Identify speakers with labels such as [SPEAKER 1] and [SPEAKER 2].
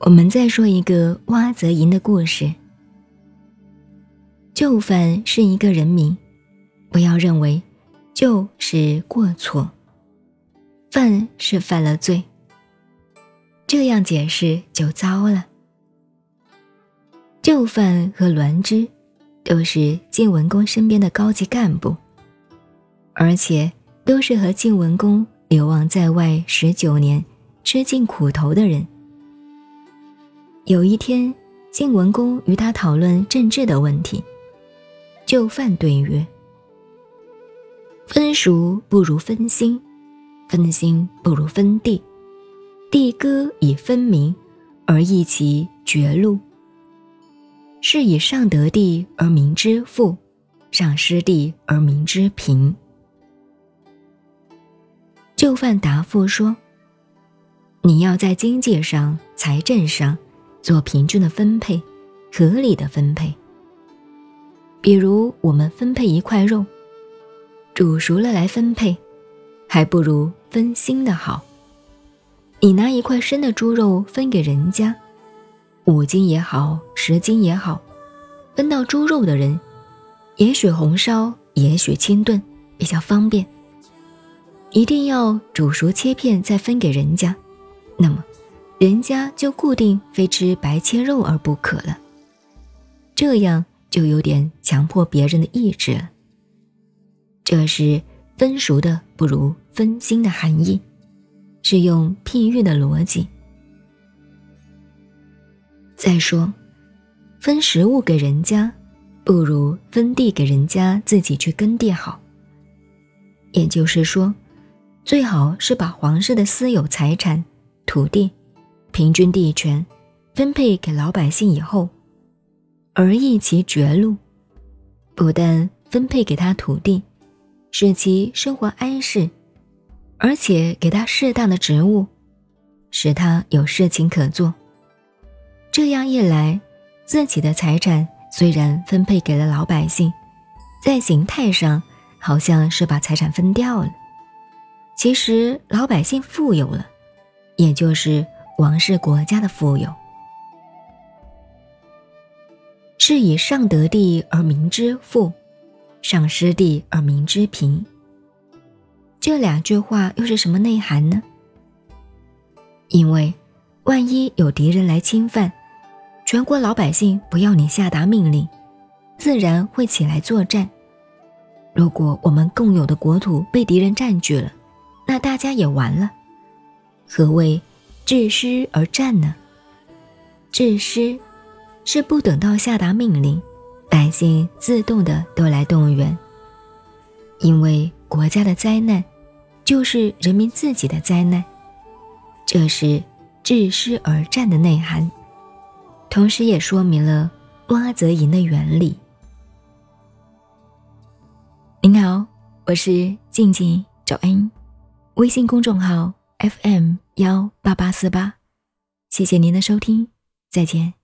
[SPEAKER 1] 我们再说一个蛙则吟的故事。就范是一个人名，不要认为就是过错，犯是犯了罪。这样解释就糟了。就范和栾枝都是晋文公身边的高级干部，而且都是和晋文公流亡在外十九年、吃尽苦头的人。有一天，晋文公与他讨论政治的问题，就范对曰：“分蜀不如分心，分心不如分地。地割以分明，而异其绝路。是以上得地而民之富，上失地而民之贫。”就范答复说：“你要在经济上、财政上。”做平均的分配，合理的分配。比如我们分配一块肉，煮熟了来分配，还不如分新的好。你拿一块生的猪肉分给人家，五斤也好，十斤也好，分到猪肉的人，也许红烧，也许清炖，比较方便。一定要煮熟切片再分给人家，那么。人家就固定非吃白切肉而不可了，这样就有点强迫别人的意志了。这是分熟的不如分心的含义，是用譬喻的逻辑。再说，分食物给人家，不如分地给人家自己去耕地好。也就是说，最好是把皇室的私有财产、土地。平均地权分配给老百姓以后，而易其绝路，不但分配给他土地，使其生活安适，而且给他适当的职务，使他有事情可做。这样一来，自己的财产虽然分配给了老百姓，在形态上好像是把财产分掉了，其实老百姓富有了，也就是。王室国家的富有，是以上得地而民之富，上失地而民之贫。这两句话又是什么内涵呢？因为万一有敌人来侵犯，全国老百姓不要你下达命令，自然会起来作战。如果我们共有的国土被敌人占据了，那大家也完了。何谓？致师而战呢？致师是不等到下达命令，百姓自动的都来动员。因为国家的灾难，就是人民自己的灾难，这是致师而战的内涵，同时也说明了蛙则吟的原理。您好，我是静静找恩，微信公众号。FM 幺八八四八，谢谢您的收听，再见。